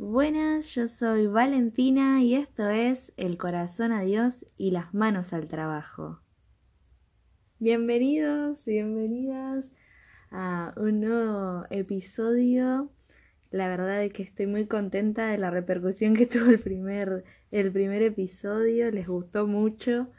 Buenas, yo soy Valentina y esto es El corazón a Dios y las manos al trabajo. Bienvenidos, bienvenidas a un nuevo episodio. La verdad es que estoy muy contenta de la repercusión que tuvo el primer, el primer episodio, les gustó mucho.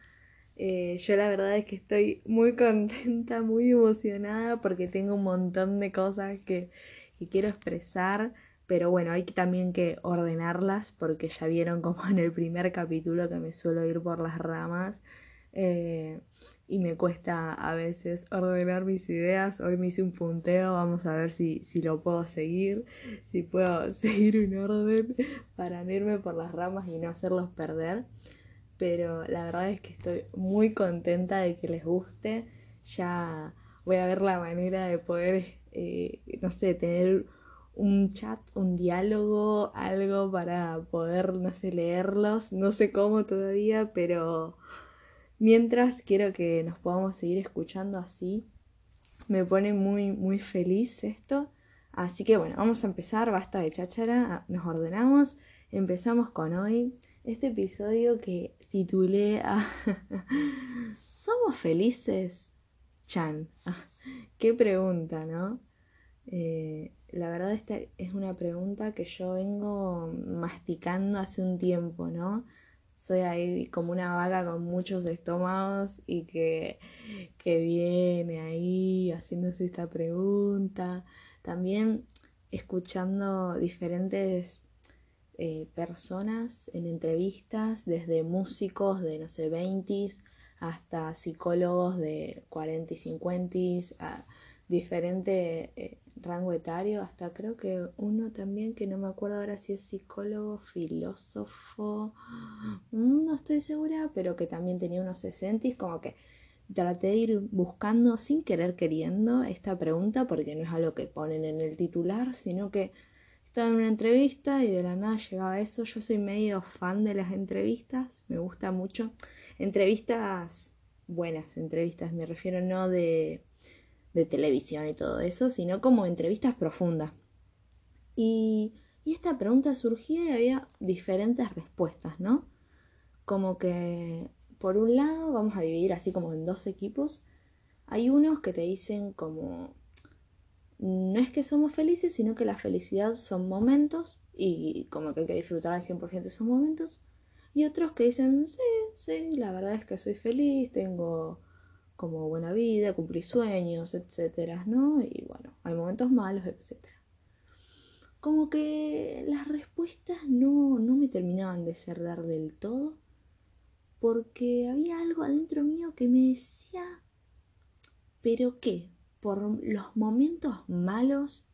Eh, yo la verdad es que estoy muy contenta, muy emocionada porque tengo un montón de cosas que, que quiero expresar pero bueno, hay también que ordenarlas porque ya vieron como en el primer capítulo que me suelo ir por las ramas eh, y me cuesta a veces ordenar mis ideas. Hoy me hice un punteo, vamos a ver si, si lo puedo seguir, si puedo seguir un orden para irme por las ramas y no hacerlos perder. Pero la verdad es que estoy muy contenta de que les guste. Ya voy a ver la manera de poder, eh, no sé, tener un chat, un diálogo, algo para poder, no sé, leerlos, no sé cómo todavía, pero mientras quiero que nos podamos seguir escuchando así. Me pone muy, muy feliz esto. Así que bueno, vamos a empezar, basta de cháchara, nos ordenamos, empezamos con hoy este episodio que titulé a ¿Somos felices? Chan. qué pregunta, ¿no? Eh, la verdad esta es una pregunta que yo vengo masticando hace un tiempo, ¿no? Soy ahí como una vaca con muchos estómagos y que, viene ahí haciéndose esta pregunta. También escuchando diferentes eh, personas en entrevistas, desde músicos de, no sé, 20 hasta psicólogos de 40 y 50, a diferente eh, rango etario, hasta creo que uno también, que no me acuerdo ahora si es psicólogo, filósofo, mm, no estoy segura, pero que también tenía unos 60 como que traté de ir buscando sin querer queriendo esta pregunta, porque no es algo que ponen en el titular, sino que estaba en una entrevista y de la nada llegaba eso. Yo soy medio fan de las entrevistas, me gusta mucho. Entrevistas buenas, entrevistas, me refiero no de de televisión y todo eso, sino como entrevistas profundas. Y, y esta pregunta surgía y había diferentes respuestas, ¿no? Como que, por un lado, vamos a dividir así como en dos equipos. Hay unos que te dicen como, no es que somos felices, sino que la felicidad son momentos y como que hay que disfrutar al 100% de esos momentos. Y otros que dicen, sí, sí, la verdad es que soy feliz, tengo como buena vida, cumplir sueños, etcétera, ¿no? Y bueno, hay momentos malos, etcétera. Como que las respuestas no, no me terminaban de cerrar del todo, porque había algo adentro mío que me decía, ¿pero qué? ¿Por los momentos malos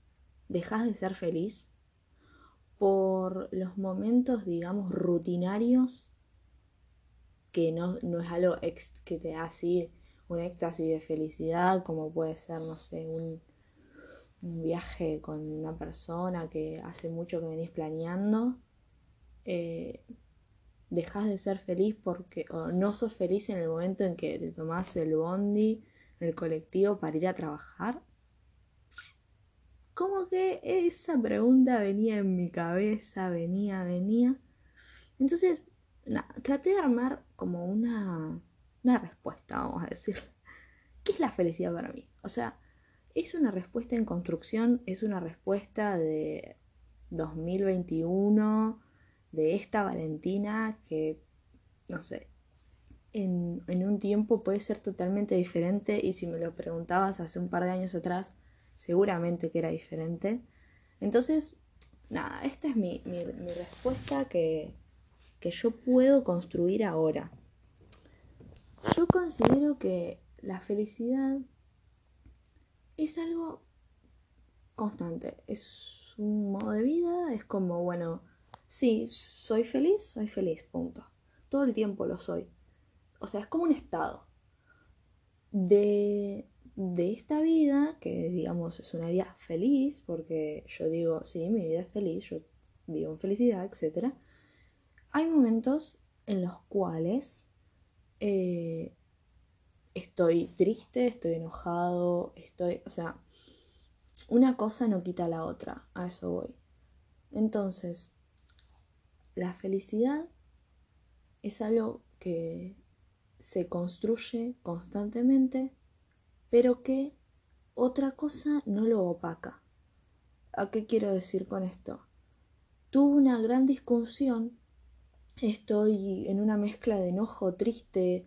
dejas de ser feliz? ¿Por los momentos, digamos, rutinarios, que no, no es algo que te hace un éxtasis de felicidad, como puede ser, no sé, un, viaje con una persona que hace mucho que venís planeando, eh, dejas de ser feliz porque, o no sos feliz en el momento en que te tomás el bondi, el colectivo para ir a trabajar. Como que esa pregunta venía en mi cabeza, venía, venía. Entonces, traté de armar como una una respuesta, vamos a decir. ¿Qué es la felicidad para mí? O sea, es una respuesta en construcción, es una respuesta de 2021, de esta Valentina que, no sé, en, en, un tiempo puede ser totalmente diferente y si me lo preguntabas hace un par de años atrás, seguramente que era diferente. Entonces, nada, esta es mi, mi, mi respuesta que, que yo puedo construir ahora. Yo considero que la felicidad es algo constante, es un modo de vida, es como, bueno, sí, soy feliz, soy feliz, punto. Todo el tiempo lo soy. O sea, es como un estado de, de esta vida, que digamos es una vida feliz, porque yo digo, sí, mi vida es feliz, yo vivo en felicidad, etc. Hay momentos en los cuales eh, estoy triste, estoy enojado, estoy, o sea, una cosa no quita la otra, a eso voy. Entonces, la felicidad es algo que se construye constantemente, pero que otra cosa no lo opaca. ¿A qué quiero decir con esto? Tuve una gran discusión, estoy en una mezcla de enojo, triste,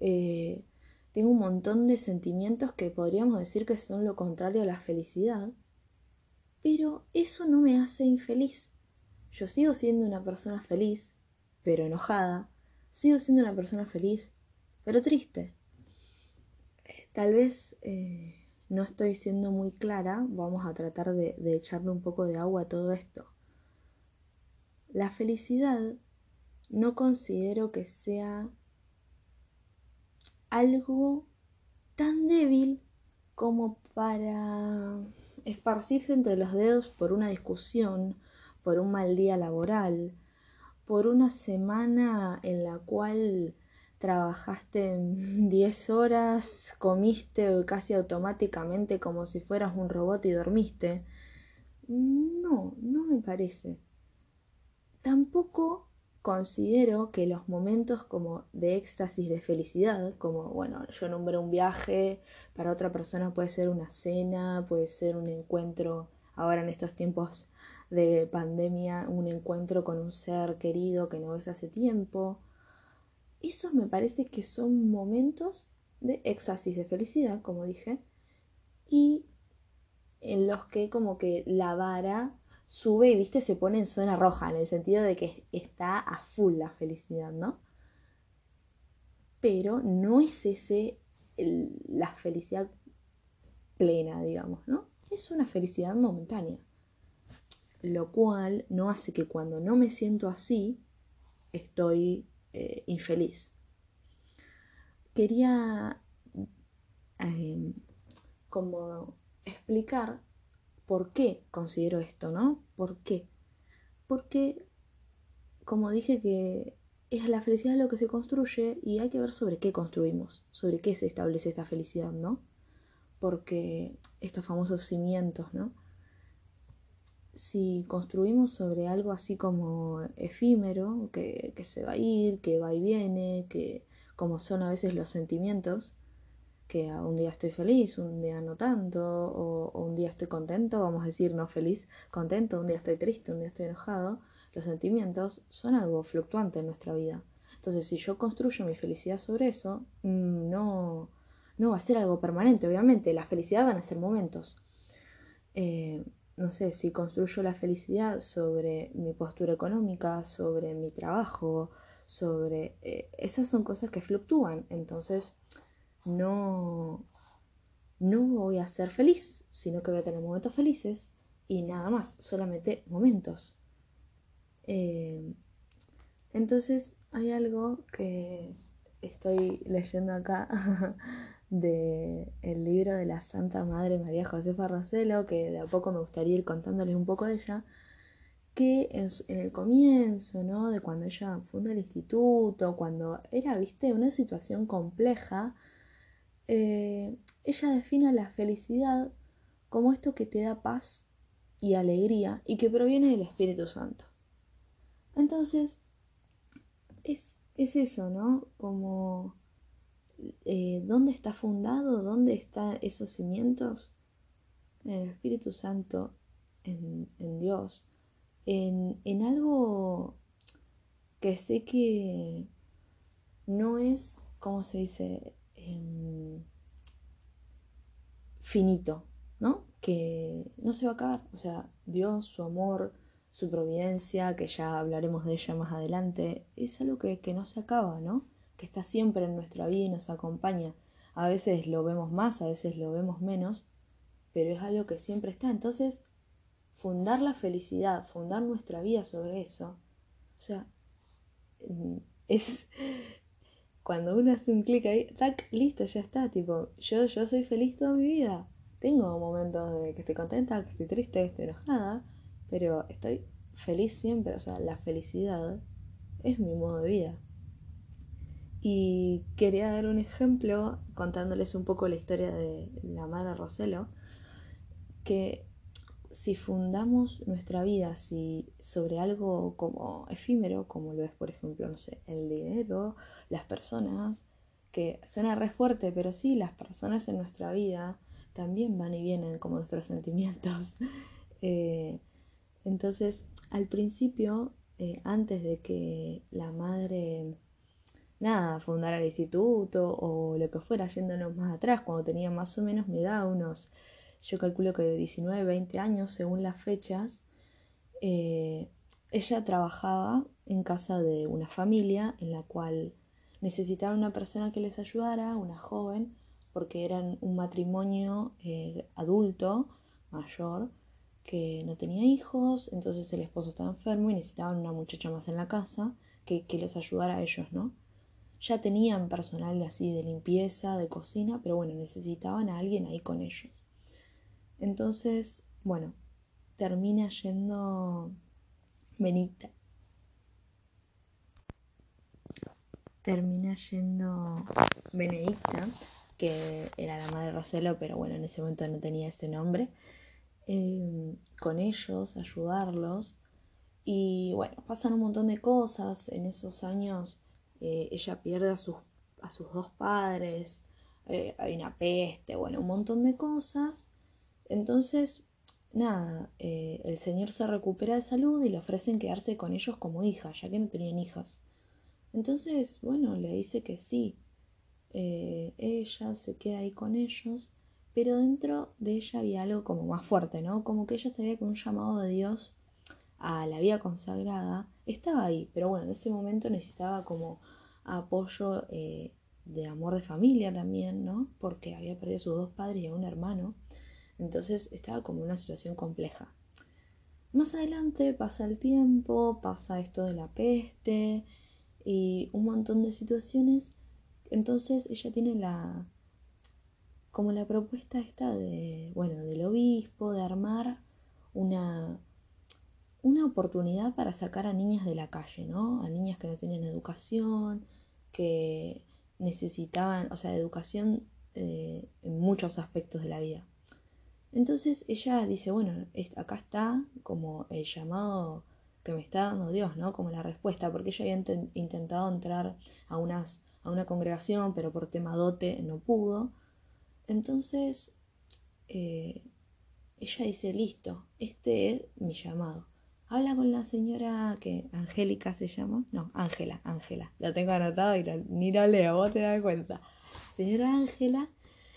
eh, tengo un montón de sentimientos que podríamos decir que son lo contrario a la felicidad, pero eso no me hace infeliz. Yo sigo siendo una persona feliz, pero enojada, sigo siendo una persona feliz, pero triste. Tal vez eh, no estoy siendo muy clara, vamos a tratar de echarle un poco de agua a todo esto. La felicidad no considero que sea algo tan débil como para esparcirse entre los dedos por una discusión, por un mal día laboral, por una semana en la cual trabajaste 10 horas, comiste casi automáticamente como si fueras un robot y dormiste. No, no me parece. Tampoco considero que los momentos como de éxtasis, de felicidad, como, bueno, yo nombré un viaje, para otra persona puede ser una cena, puede ser un encuentro, ahora en estos tiempos de pandemia, un encuentro con un ser querido que no ves hace tiempo, esos me parece que son momentos de éxtasis, de felicidad, como dije, y en los que como que la vara sube y, viste, se pone en zona roja, en el sentido de que está a full la felicidad, ¿no? Pero no es ese la felicidad plena, digamos, ¿no? Es una felicidad momentánea. Lo cual no hace que cuando no me siento así, estoy eh, infeliz. Quería em, como explicar por qué considero esto, ¿no? ¿Por qué? Porque, como dije que es la felicidad lo que se construye y hay que ver sobre qué construimos, sobre qué se establece esta felicidad, ¿no? Porque estos famosos cimientos, ¿no? si construimos sobre algo así como efímero, que, se va a ir, que va y viene, que como son a veces los sentimientos, que un día estoy feliz, un día no tanto, o, un día estoy contento, vamos a decir no feliz, contento, un día estoy triste, un día estoy enojado, los sentimientos son algo fluctuante en nuestra vida. Entonces, si yo construyo mi felicidad sobre eso, mm, no, no va a ser algo permanente, obviamente, la felicidad van a ser momentos. Eh, no sé, si construyo la felicidad sobre mi postura económica, sobre mi trabajo, sobre... Eh, esas son cosas que fluctúan, entonces no, no voy a ser feliz, sino que voy a tener momentos felices y nada más, solamente momentos. Eh, entonces hay algo que estoy leyendo acá del el libro de la Santa Madre María Josefa Roselo, que de a poco me gustaría ir contándoles un poco de ella, que en, el comienzo, ¿no? De cuando ella funda el instituto, cuando era, viste, una situación compleja, eh, ella define la felicidad como esto que te da paz y alegría y que proviene del Espíritu Santo. Entonces, es, es eso, ¿no? Como eh, ¿dónde está fundado? ¿Dónde están esos cimientos? En el Espíritu Santo, en, Dios, en, en algo que sé que no es, ¿cómo se dice? Em, finito, ¿no? Que no se va a acabar. O sea, Dios, su amor, su providencia, que ya hablaremos de ella más adelante, es algo que, que no se acaba, ¿no? que está siempre en nuestra vida y nos acompaña. A veces lo vemos más, a veces lo vemos menos, pero es algo que siempre está. Entonces, fundar la felicidad, fundar nuestra vida sobre eso, o sea, mm, es cuando uno hace un clic ahí, tac, listo, ya está, tipo, yo, yo soy feliz toda mi vida. Tengo momentos de que estoy contenta, que estoy triste, que estoy enojada, pero estoy feliz siempre, o sea, la felicidad es mi modo de vida. Y quería dar un ejemplo contándoles un poco la historia de la madre Roselo, que si fundamos nuestra vida si, sobre algo como efímero, como lo es, por ejemplo, no sé, el dinero, las personas, que suena re fuerte, pero sí, las personas en nuestra vida también van y vienen como nuestros sentimientos. Eh, entonces, al principio, eh, antes de que la madre, nada, fundara el instituto o lo que fuera, yéndonos más atrás, cuando tenía más o menos mi edad, unos yo calculo que de 19, 20 años, según las fechas, eh, ella trabajaba en casa de una familia en la cual necesitaba una persona que les ayudara, una joven, porque eran un matrimonio eh, adulto, mayor, que no tenía hijos, entonces el esposo estaba enfermo y necesitaban una muchacha más en la casa que, que los ayudara a ellos, ¿no? Ya tenían personal así de limpieza, de cocina, pero bueno, necesitaban a alguien ahí con ellos. Entonces, bueno, termina yendo Benita. Termina yendo Benedicta, que era la madre de Roselo, pero bueno, en ese momento no tenía ese nombre, em, con ellos, ayudarlos. Y bueno, pasan un montón de cosas. En esos años eh, ella pierde a sus, a sus dos padres, eh, hay una peste, bueno, un montón de cosas. Entonces, nada, eh, el señor se recupera de salud y le ofrecen quedarse con ellos como hija, ya que no tenían hijas. Entonces, bueno, le dice que sí. Eh, ella se queda ahí con ellos, pero dentro de ella había algo como más fuerte, ¿no? Como que ella sabía que un llamado de Dios a la vida consagrada estaba ahí, pero bueno, en ese momento necesitaba como apoyo eh, de amor de familia también, ¿no? Porque había perdido a sus dos padres y a un hermano. Entonces estaba como una situación compleja. Más adelante pasa el tiempo, pasa esto de la peste y un montón de situaciones. Entonces ella tiene la como la propuesta esta de, bueno, del obispo de armar una una oportunidad para sacar a niñas de la calle, ¿no? A niñas que no tenían educación, que necesitaban, o sea, educación eh, en muchos aspectos de la vida. Entonces ella dice, bueno, acá está como el llamado que me está dando Dios, ¿no? Como la respuesta, porque ella había intentado entrar a, unas, a una congregación, pero por tema dote no pudo. Entonces, eh, ella dice, listo, este es mi llamado. Habla con la señora que Angélica se llama. No, Ángela, Ángela. La tengo anotada y ni la leo, vos te das cuenta. Señora Ángela,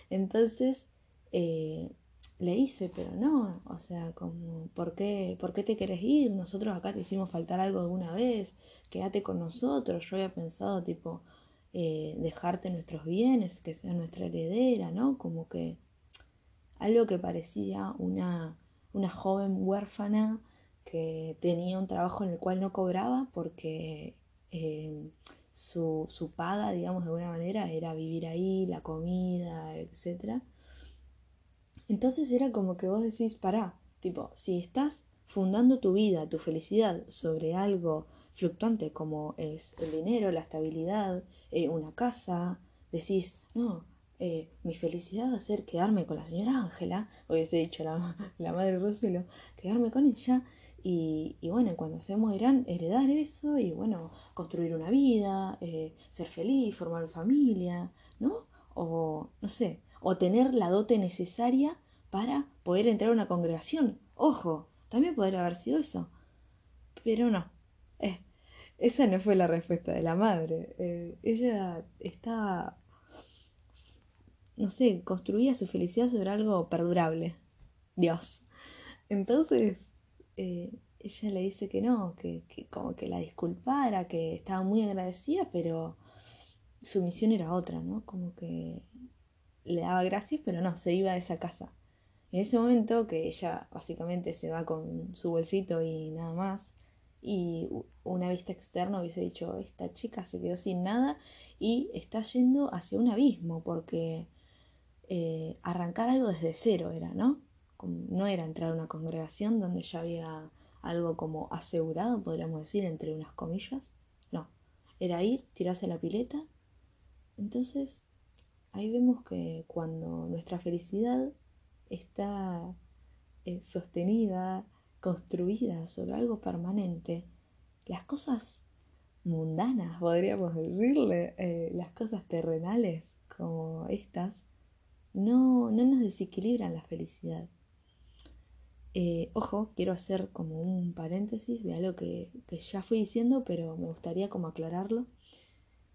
entonces eh, le hice, pero no, o sea, como, ¿por qué, ¿por qué te querés ir? Nosotros acá te hicimos faltar algo alguna vez, quédate con nosotros. Yo había pensado, tipo, eh, dejarte nuestros bienes, que sea nuestra heredera, ¿no? Como que algo que parecía una, una joven huérfana que tenía un trabajo en el cual no cobraba porque eh, su, su paga, digamos, de alguna manera era vivir ahí, la comida, etcétera entonces era como que vos decís, pará, tipo, si estás fundando tu vida, tu felicidad sobre algo fluctuante como es el dinero, la estabilidad, eh, una casa, decís, no, eh, mi felicidad va a ser quedarme con la señora Ángela, hubiese dicho la, la madre Roselo, quedarme con ella y, y, bueno, cuando se mueran, heredar eso y bueno, construir una vida, eh, ser feliz, formar familia, ¿no? O no sé, o tener la dote necesaria para poder entrar a una congregación. Ojo, también podría haber sido eso. Pero no. Eh, esa no fue la respuesta de la madre. Eh, ella estaba, no sé, construía su felicidad sobre algo perdurable. Dios. Entonces, eh, ella le dice que no, que, que como que la disculpara, que estaba muy agradecida, pero su misión era otra, ¿no? Como que le daba gracias, pero no, se iba de esa casa. En ese momento que ella básicamente se va con su bolsito y nada más, y una vista externa hubiese dicho, esta chica se quedó sin nada y está yendo hacia un abismo, porque eh, arrancar algo desde cero era, ¿no? No era entrar a una congregación donde ya había algo como asegurado, podríamos decir, entre unas comillas. No, era ir, tirarse la pileta. Entonces, ahí vemos que cuando nuestra felicidad está eh, sostenida, construida sobre algo permanente, las cosas mundanas, podríamos decirle, eh, las cosas terrenales como estas, no, no nos desequilibran la felicidad. Eh, ojo, quiero hacer como un paréntesis de algo que, que, ya fui diciendo, pero me gustaría como aclararlo,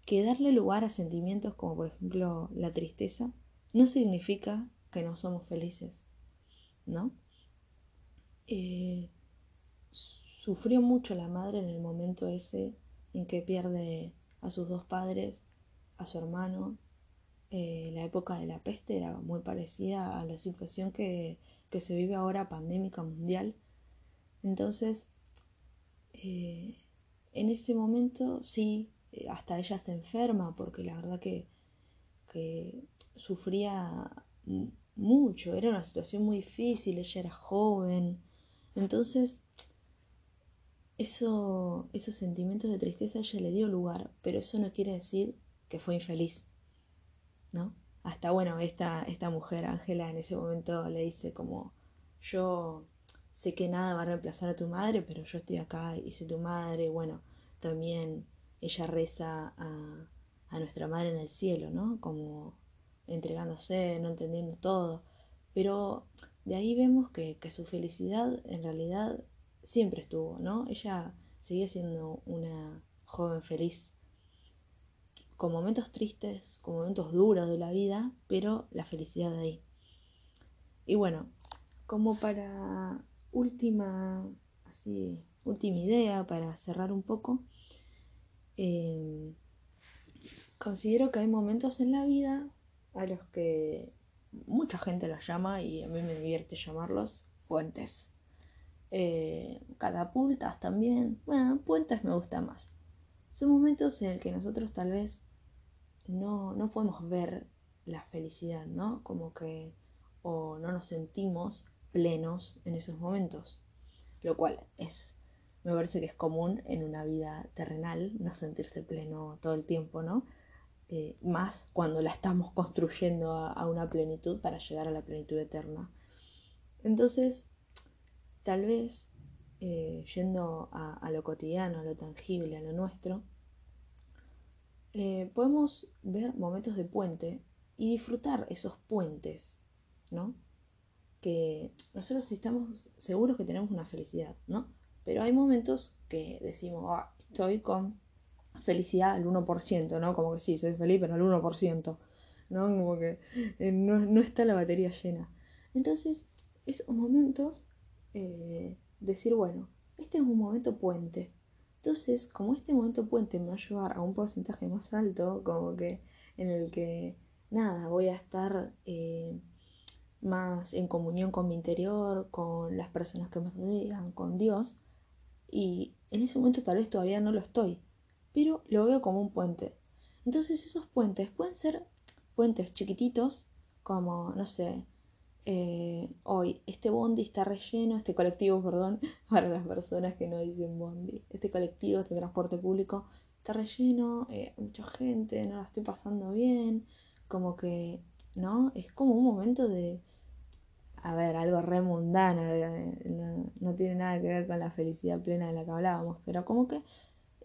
que darle lugar a sentimientos como por ejemplo la tristeza no significa que no somos felices, ¿no? Eh, sufrió mucho la madre en el momento ese en que pierde a sus dos padres, a su hermano. Eh, la época de la peste era muy parecida a la situación que, se vive ahora pandémica mundial. Entonces, eh, en ese momento sí, hasta ella se enferma porque la verdad que, que sufría mucho, era una situación muy difícil, ella era joven, entonces, eso, esos sentimientos de tristeza ella le dio lugar, pero eso no quiere decir que fue infeliz, ¿no? Hasta bueno, esta, esta mujer, Ángela, en ese momento le dice como, yo sé que nada va a reemplazar a tu madre, pero yo estoy acá y soy tu madre, bueno, también ella reza a, nuestra madre en el cielo, ¿no? Como entregándose, no entendiendo todo, pero de ahí vemos que, su felicidad en realidad siempre estuvo, ¿no? Ella seguía siendo una joven feliz, con momentos tristes, con momentos duros de la vida, pero la felicidad de ahí. Y bueno, como para última, así, última idea, para cerrar un poco, eh, considero que hay momentos en la vida a los que mucha gente los llama y a mí me divierte llamarlos puentes. Eh, catapultas también. Bueno, puentes me gusta más. Son momentos en el que nosotros tal vez no, no podemos ver la felicidad, ¿no? Como que o no nos sentimos plenos en esos momentos. Lo cual es, me parece que es común en una vida terrenal, no sentirse pleno todo el tiempo, ¿no? Eh, más cuando la estamos construyendo a, una plenitud para llegar a la plenitud eterna. Entonces, tal vez, eh, yendo a, lo cotidiano, a lo tangible, a lo nuestro, eh, podemos ver momentos de puente y disfrutar esos puentes, ¿no? Que nosotros estamos seguros que tenemos una felicidad, ¿no? Pero hay momentos que decimos, ah, estoy con felicidad al 1%, ¿no? Como que sí, soy feliz, pero al 1%, ¿no? Como que eh, no, está la batería llena. Entonces, esos momentos, eh, decir, bueno, este es un momento puente. Entonces, como este momento puente me va a llevar a un porcentaje más alto, como que en el que, nada, voy a estar eh, más en comunión con mi interior, con las personas que me rodean, con Dios, y en ese momento tal vez todavía no lo estoy, pero lo veo como un puente. Entonces esos puentes pueden ser puentes chiquititos, como, no sé, eh, hoy este bondi está relleno, este colectivo, perdón, para las personas que no dicen bondi, este colectivo, este transporte público está relleno, eh, mucha gente, no la estoy pasando bien, como que, ¿no? Es como un momento de, a ver, algo re mundano, no, no tiene nada que ver con la felicidad plena de la que hablábamos, pero como que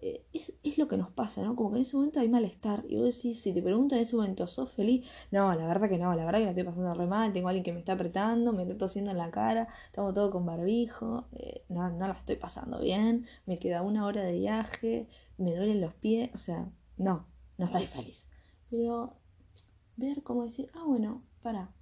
eh, es, es, lo que nos pasa, ¿no? Como que en ese momento hay malestar. Y vos decís, si te pregunto en ese momento, ¿sos feliz? No, la verdad que no, la verdad que la estoy pasando re mal, tengo a alguien que me está apretando, me está tosiendo en la cara, estamos todo con barbijo, eh, no, no la estoy pasando bien, me queda una hora de viaje, me duelen los pies, o sea, no, no estoy feliz. Pero ver cómo decir, ah, bueno, para,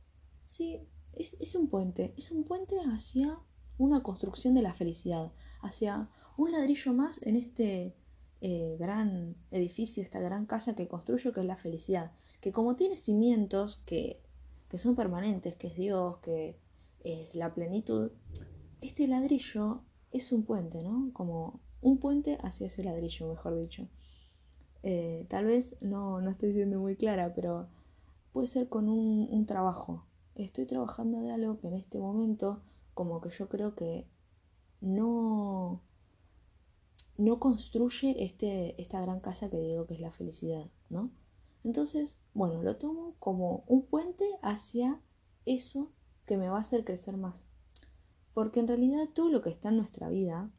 sí, es, es un puente, es un puente hacia una construcción de la felicidad, hacia un ladrillo más en este eh, gran edificio, esta gran casa que construyo, que es la felicidad, que como tiene cimientos que, que son permanentes, que es Dios, que es la plenitud, este ladrillo es un puente, ¿no? Como un puente hacia ese ladrillo, mejor dicho. Eh, tal vez no, no estoy siendo muy clara, pero puede ser con un, un trabajo. Estoy trabajando de algo que en este momento, como que yo creo que no, no construye este, esta gran casa que digo que es la felicidad, ¿no? Entonces, bueno, lo tomo como un puente hacia eso que me va a hacer crecer más. Porque en realidad todo lo que está en nuestra vida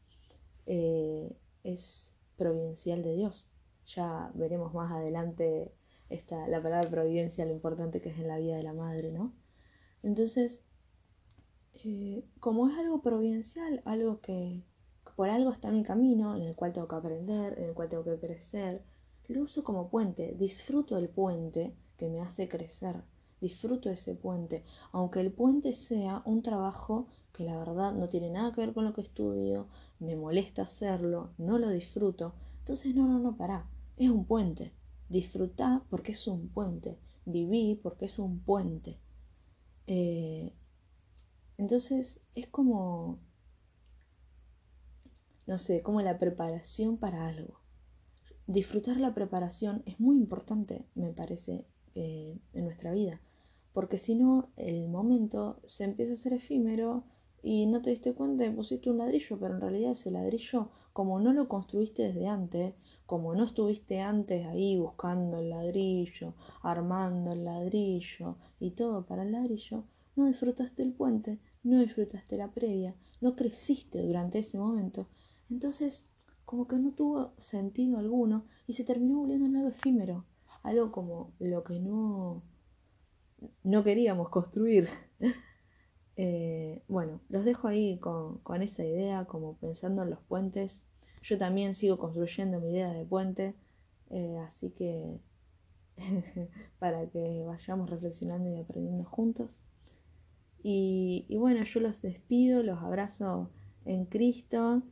eh, es providencial de Dios. Ya veremos más adelante esta, la palabra providencia, lo importante que es en la vida de la madre, ¿no? Entonces, eh, como es algo providencial, algo que, por algo está mi camino, en el cual tengo que aprender, en el cual tengo que crecer, lo uso como puente, disfruto del puente que me hace crecer, disfruto ese puente, aunque el puente sea un trabajo que la verdad no tiene nada que ver con lo que estudio, me molesta hacerlo, no lo disfruto, entonces no, no, no, pará, es un puente, disfrutá porque es un puente, viví porque es un puente. Eh, entonces es como, no sé, como la preparación para algo disfrutar la preparación es muy importante, me parece, eh, en nuestra vida. Porque si no, el momento se empieza a ser efímero y no te diste cuenta y pusiste un ladrillo, pero en realidad ese ladrillo, como no lo construiste desde antes, como no estuviste antes ahí buscando el ladrillo, armando el ladrillo y todo para el ladrillo, no disfrutaste el puente, no disfrutaste la previa, no creciste durante ese momento. Entonces, como que no tuvo sentido alguno y se terminó volviendo en algo efímero, algo como lo que no, no queríamos construir. Eh, bueno, los dejo ahí con, esa idea, como pensando en los puentes. Yo también sigo construyendo mi idea de puente, eh, así que para que vayamos reflexionando y aprendiendo juntos. Y, bueno, yo los despido, los abrazo en Cristo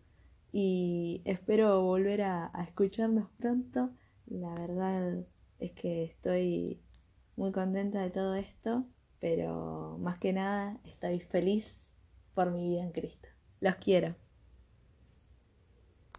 y espero volver a, escucharnos pronto. La verdad es que estoy muy contenta de todo esto, pero más que nada estoy feliz por mi vida en Cristo. Los quiero.